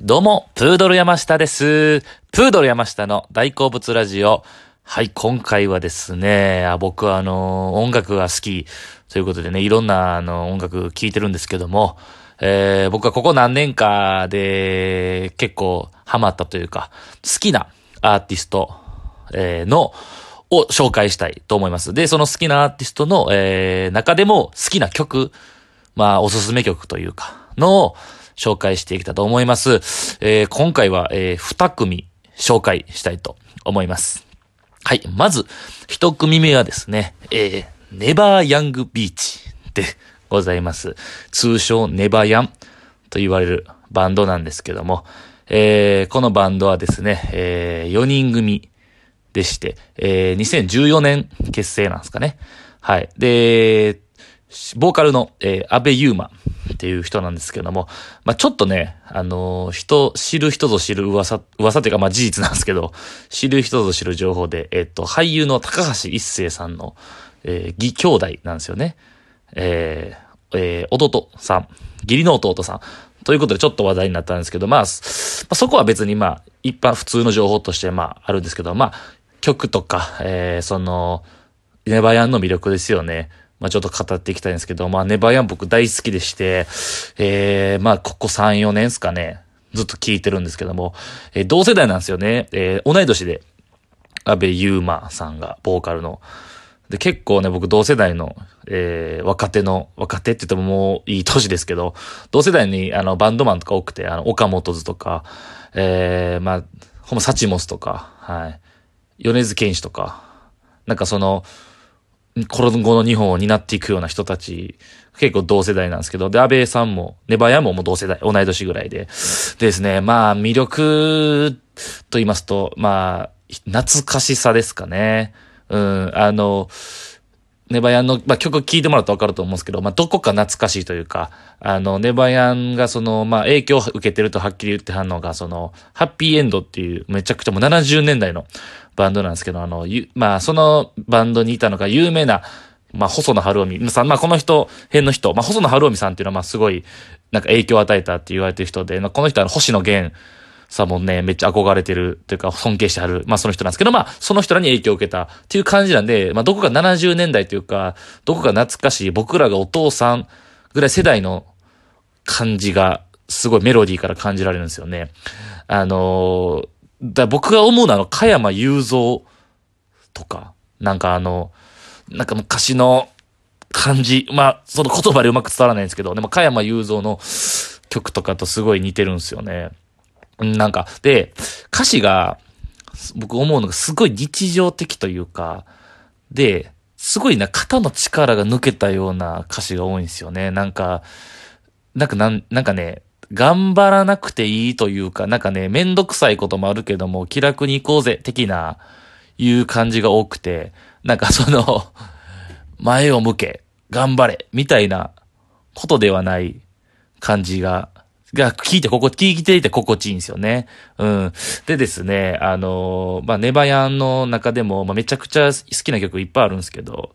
どうも、プードル山下です。プードル山下の大好物ラジオ。はい、今回はですね、あ僕はあの、音楽が好きということでね、いろんなあの、音楽聴いてるんですけども、えー僕はここ何年かで結構ハマったというか、好きなアーティスト、えーの、を紹介したいと思います。で、その好きなアーティストの、えー中でも好きな曲、まあ、おすすめ曲というか、の紹介していきたいと思います。えー今回は、えー二組紹介したいと思います。はい。まず、一組目はですね、えー、ネバーヤングビーチでございます。通称ネバヤンと言われるバンドなんですけども、えーこのバンドはですね、え4人組でして、えー2014年結成なんですかね。はい。で、ボーカルの、えー、安倍優馬っていう人なんですけども、まあ、ちょっとね、あのー人、知る人ぞ知る噂、噂っていうか、まあ、事実なんですけど、知る人ぞ知る情報で、えっと、俳優の高橋一生さんの、えー義兄弟なんですよね。えーえー弟さん、義理の弟さん。ということでちょっと話題になったんですけど、まあ、まあそこは別にまあ、一般普通の情報としてまあ、あるんですけど、まあ、曲とか、えーその、ネバヤンの魅力ですよね。まあちょっと語っていきたいんですけど、まあネバヤン僕大好きでして、えー、まあここ3、4年ですかね、ずっと聞いてるんですけども、えー同世代なんですよね。えー同い年で、安倍優馬さんが、ボーカルの。で、結構ね、僕同世代の、えー若手の、若手って言ってももういい年ですけど、同世代にあのバンドマンとか多くて、あの、岡本図とか、えー、まあ、ほんまサチモスとか、はい。米津玄師とか、なんかその、今後の日本を担っていくような人たち、結構同世代なんですけど、で、安倍さんも、ネバヤももう同世代、同い年ぐらい。でですね、まあ、魅力と言いますと、まあ、懐かしさですかね。うん、あの、ネバヤンの、まあ、曲聴いてもらうとわかると思うんですけど、まあ、どこか懐かしいというか、あの、ネバヤンがその、まあ、影響を受けてるとはっきり言ってはんのが、その、ハッピーエンドっていう、めちゃくちゃもう70年代のバンドなんですけど、あの、まあ、そのバンドにいたのが有名な、まあ、細野晴臣。さん、まあ、この人、辺の人、まあ、細野晴臣さんっていうのは、まあ、すごい、なんか影響を与えたって言われてる人で、まあ、この人は星野源さんもね、めっちゃ憧れてるというか尊敬してはる、まあその人なんですけど、まあその人らに影響を受けたっていう感じなんで、まあどこか70年代というか、どこか懐かしい僕らがお父さんぐらい世代の感じが、すごいメロディーから感じられるんですよね。あのーだ僕が思うのはあの、加山雄三とか、なんかあの、なんか昔の感じ、まあ、その言葉でうまく伝わらないんですけど、でも加山雄三の曲とかとすごい似てるんですよね。なんか、で、歌詞が、僕思うのがすごい日常的というか、で、すごいな、肩の力が抜けたような歌詞が多いんですよね。なんか、なんか、なんかね、頑張らなくていいというか、なんかね、めんどくさいこともあるけども、気楽に行こうぜ、的な、いう感じが多くて、なんかその、前を向け、頑張れ、みたいなことではない感じが、が、聞いてここ、聞いていて心地いいんですよね。うん。でですね、あのまあ、ネバヤンの中でも、まあ、めちゃくちゃ好きな曲いっぱいあるんですけど、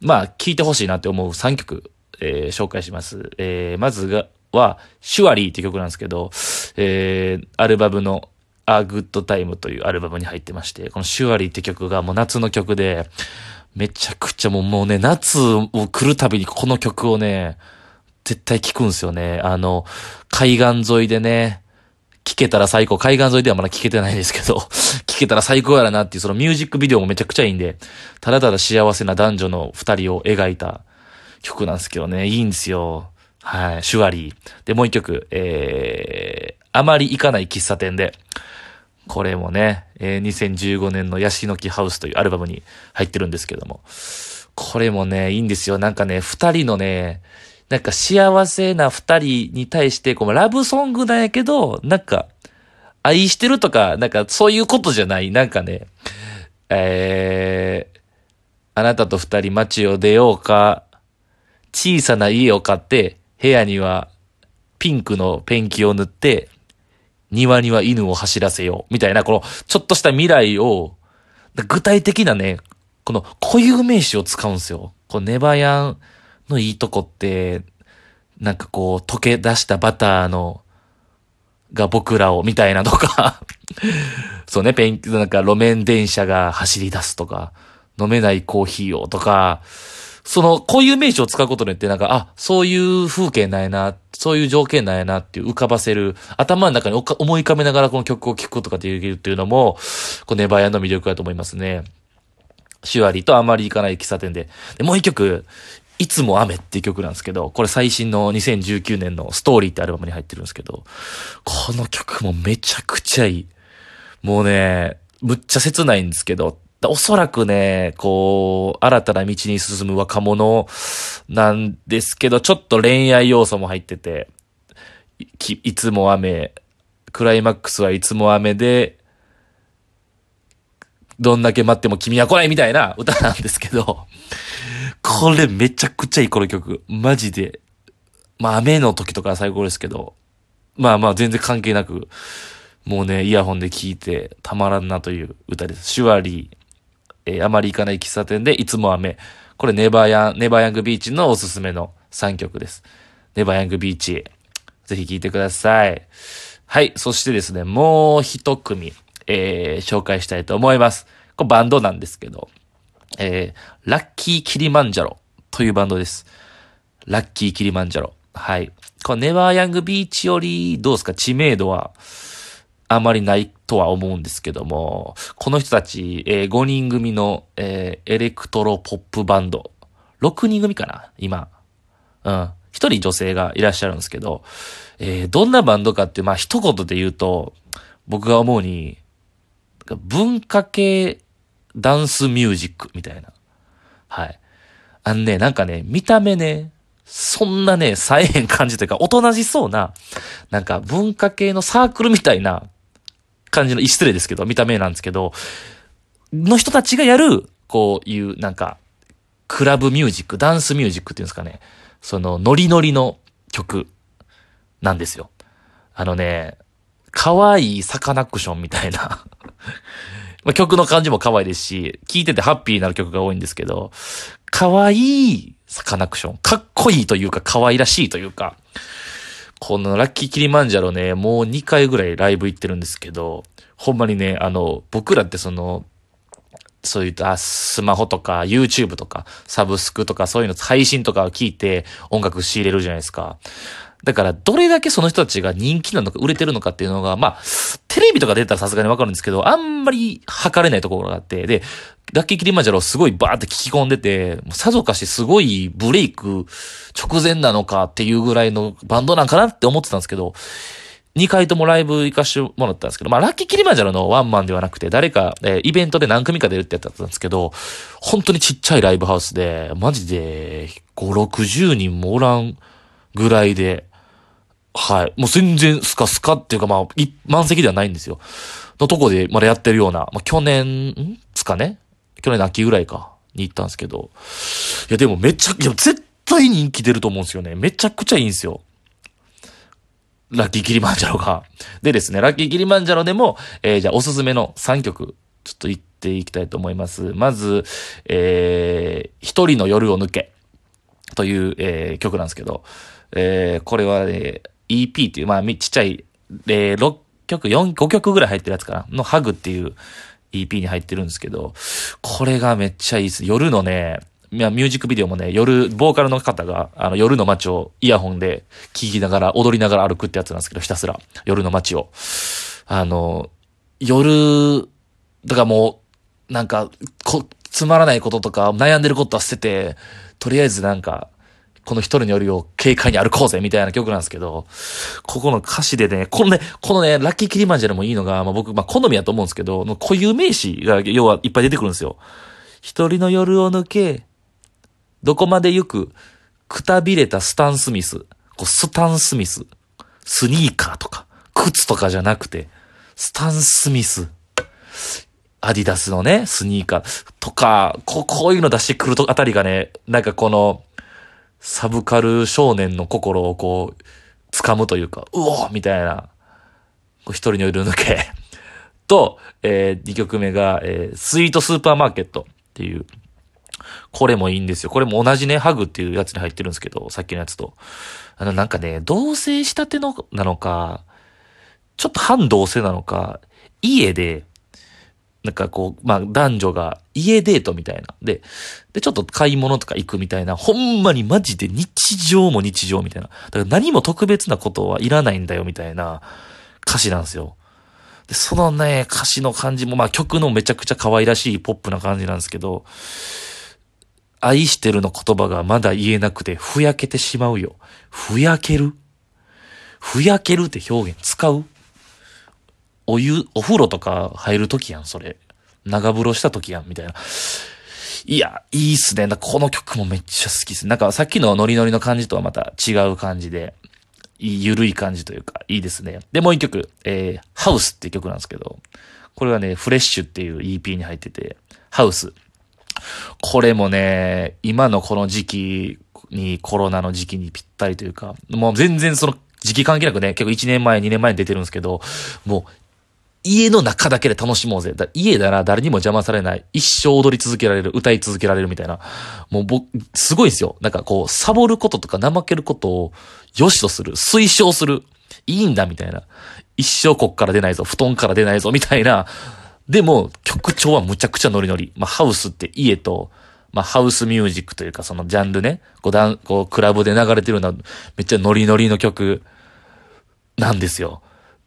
まあ、聴いてほしいなって思う3曲、えー紹介します。えーまずが、は、シュワリーって曲なんですけど、えーアルバムの、A Good Time というアルバムに入ってまして、このシュワリーって曲がもう夏の曲で、めちゃくちゃもうもうね、夏を来るたびにこの曲をね、絶対聴くんですよね。あの、海岸沿いでね、聴けたら最高。海岸沿いではまだ聴けてないですけど、聴けたら最高やらなっていう、そのミュージックビデオもめちゃくちゃいいんで、ただただ幸せな男女の二人を描いた曲なんですけどね、いいんですよ。はい、シュワリー。で、もう一曲、えー、あまり行かない喫茶店で、これもね、えー2015年のヤシの木ハウスというアルバムに入ってるんですけども、これもね、いいんですよ。なんかね、二人のね、なんか幸せな二人に対して、こう、ラブソングなんやけど、なんか、愛してるとか、なんかそういうことじゃない。なんかね、えー、あなたと二人街を出ようか、小さな家を買って、部屋にはピンクのペンキを塗って、庭には犬を走らせよう。みたいな、この、ちょっとした未来を、具体的なね、この固有名詞を使うんですよ。このネバヤンのいいとこって、なんかこう、溶け出したバターのが僕らを、みたいなとか そうね、ペン、なんか路面電車が走り出すとか、飲めないコーヒーをとか、その、こういう名詞を使うことによって、なんか、あ、そういう風景ないな、そういう条件なんやなっていう浮かばせる、頭の中に思い浮かべながらこの曲を聴くことができるっていうのも、こう、ネバヤの魅力だと思いますね。シュアリとあまり行かない喫茶店で。で、もう一曲、いつも雨っていう曲なんですけど、これ最新の2019年のストーリーってアルバムに入ってるんですけど、この曲もめちゃくちゃいい。もうね、むっちゃ切ないんですけど、おそらくね、こう、新たな道に進む若者なんですけど、ちょっと恋愛要素も入ってて、いつも雨、クライマックスはいつも雨で、どんだけ待っても君は来ないみたいな歌なんですけど、これめちゃくちゃいいこの曲。マジで。まあ雨の時とか最高ですけど、まあまあ全然関係なく、もうね、イヤホンで聴いてたまらんなという歌です。シュワリー、えー、あまり行かない喫茶店でいつも雨。これネバーヤン、ネバーヤングビーチのおすすめの3曲です。ネバーヤングビーチ。ぜひ聴いてください。はい。そしてですね、もう一組、えー、紹介したいと思います。これバンドなんですけど、えー、ラッキーキリマンジャロというバンドです。ラッキーキリマンジャロ。はい。このネバーヤングビーチより、どうですか？知名度は、あまりないとは思うんですけども、この人たち、えー、5人組の、えー、エレクトロポップバンド。6人組かな？今。うん。一人女性がいらっしゃるんですけど、えー、どんなバンドかって、まあ一言で言うと、僕が思うに、文化系ダンスミュージックみたいな。はい。あのね、なんかね、見た目ね、そんなね、さえへん感じというか、おとなしそうな、なんか文化系のサークルみたいな感じの、失礼ですけど、見た目なんですけど、の人たちがやる、こういう、なんか、クラブミュージック、ダンスミュージックっていうんですかね。その、ノリノリの曲なんですよ。あのね、可愛いサカナクションみたいな まあ、曲の感じも可愛いですし、聴いててハッピーになる曲が多いんですけど、可愛いサカナクション。かっこいいというか、可愛らしいというか、このラッキーキリマンジャロね、もう2回ぐらいライブ行ってるんですけど、ほんまにね、あの、僕らってその、そういったスマホとか YouTube とかサブスクとかそういうの配信とかを聞いて音楽仕入れるじゃないですか。だから、どれだけその人たちが人気なのか、売れてるのかっていうのが、まあ、テレビとか出たらさすがにわかるんですけど、あんまり測れないところがあって、で、ラッキーキリマジャロすごいバーって聞き込んでて、さぞかしすごいブレイク直前なのかっていうぐらいのバンドなんかなって思ってたんですけど、2回ともライブ行かしてもらったんですけど、まあ、ラッキーキリマジャロのワンマンではなくて、誰か、えー、イベントで何組か出るってやつだったんですけど、本当にちっちゃいライブハウスで、マジで、5、60人もおらんぐらいで、はい。もう全然スカスカっていうかまあ、満席ではないんですよ。のとこでまだやってるような、まあ去年、ん？つかね？去年の秋ぐらいか、に行ったんですけど。いやでもめちゃ、いや絶対人気出ると思うんですよね。めちゃくちゃいいんですよ。ラッキーキリマンジャロが。でですね、ラッキーキリマンジャロでも、えー、じゃあおすすめの3曲、ちょっと言っていきたいと思います。まず、えー、一人の夜を抜け、という、えー、曲なんですけど、えー、これはね、EP っていう、まあ、ちっちゃい、えー、6曲、4、5曲ぐらい入ってるやつかな？のハグっていう EP に入ってるんですけど、これがめっちゃいいです。夜のね、ミュージックビデオもね、夜、ボーカルの方が、あの、夜の街をイヤホンで聴きながら、踊りながら歩くってやつなんですけど、ひたすら、夜の街を。あの、夜、だからもう、なんか、こ、つまらないこととか、悩んでることは捨てて、とりあえずなんか、この一人の夜を軽快に歩こうぜみたいな曲なんですけど、ここの歌詞でね、このね、このね、ラッキーキリマンジャロもいいのが、まあ僕、まあ好みやと思うんですけど、の固有名詞が要はいっぱい出てくるんですよ。一人の夜を抜け、どこまで行く、くたびれたスタンスミス、こうスタンスミス、スニーカーとか、靴とかじゃなくて、スタンスミス、アディダスのね、スニーカーとか、こう、こういうの出してくるとあたりがね、なんかこの、サブカル少年の心をこう、掴むというか、うおみたいな、一人の夜抜け と、えー、2曲目が、えー、スイートスーパーマーケットっていう、これもいいんですよ。これも同じね、ハグっていうやつに入ってるんですけど、さっきのやつと。あの、なんかね、同棲したての、なのか、ちょっと反同性なのか、家で、なんかこう、まあ男女が家デートみたいな。で、で、ちょっと買い物とか行くみたいな、ほんまにマジで日常も日常みたいな。だから何も特別なことはいらないんだよみたいな歌詞なんですよ。で、そのね、歌詞の感じも、まあ曲のめちゃくちゃ可愛らしいポップな感じなんですけど、愛してるの言葉がまだ言えなくて、ふやけてしまうよ。ふやける？ふやけるって表現使う？お湯、お風呂とか入るときやん、それ。長風呂したときやん、みたいな。いや、いいっすね。この曲もめっちゃ好きです。なんかさっきのノリノリの感じとはまた違う感じで、いい、ゆるい感じというか、いいですね。で、もう一曲、えー、ハウスっていう曲なんですけど、これはね、フレッシュっていう EP に入ってて、ハウス。これもね、今のこの時期に、コロナの時期にぴったりというか、もう全然その時期関係なくね、結構1年前、2年前に出てるんですけど、もう家の中だけで楽しもうぜ。家なら誰にも邪魔されない。一生踊り続けられる。歌い続けられるみたいな。もう僕、すごいですよ。なんかこう、サボることとか怠けることを良しとする。推奨する。いいんだみたいな。一生こっから出ないぞ。布団から出ないぞ。みたいな。でも、曲調はむちゃくちゃノリノリ。まあ、ハウスって家と、まあ、ハウスミュージックというか、そのジャンルね。こう、だん、こう、クラブで流れてるような、めっちゃノリノリの曲なんですよ。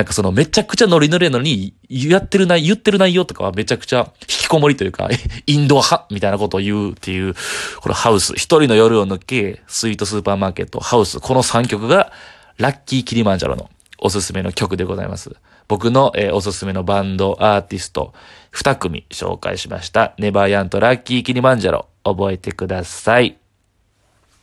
なんかそのめちゃくちゃノリノリなのに、やってる内、言ってる内容とかはめちゃくちゃ引きこもりというか、インド派みたいなことを言うっていう、このハウス、一人の夜を抜け、スイートスーパーマーケット、ハウス、この3曲が、ラッキーキリマンジャロのおすすめの曲でございます。僕の、えー、おすすめのバンド、アーティスト、2組紹介しました。ネバーヤンとラッキーキリマンジャロ、覚えてください。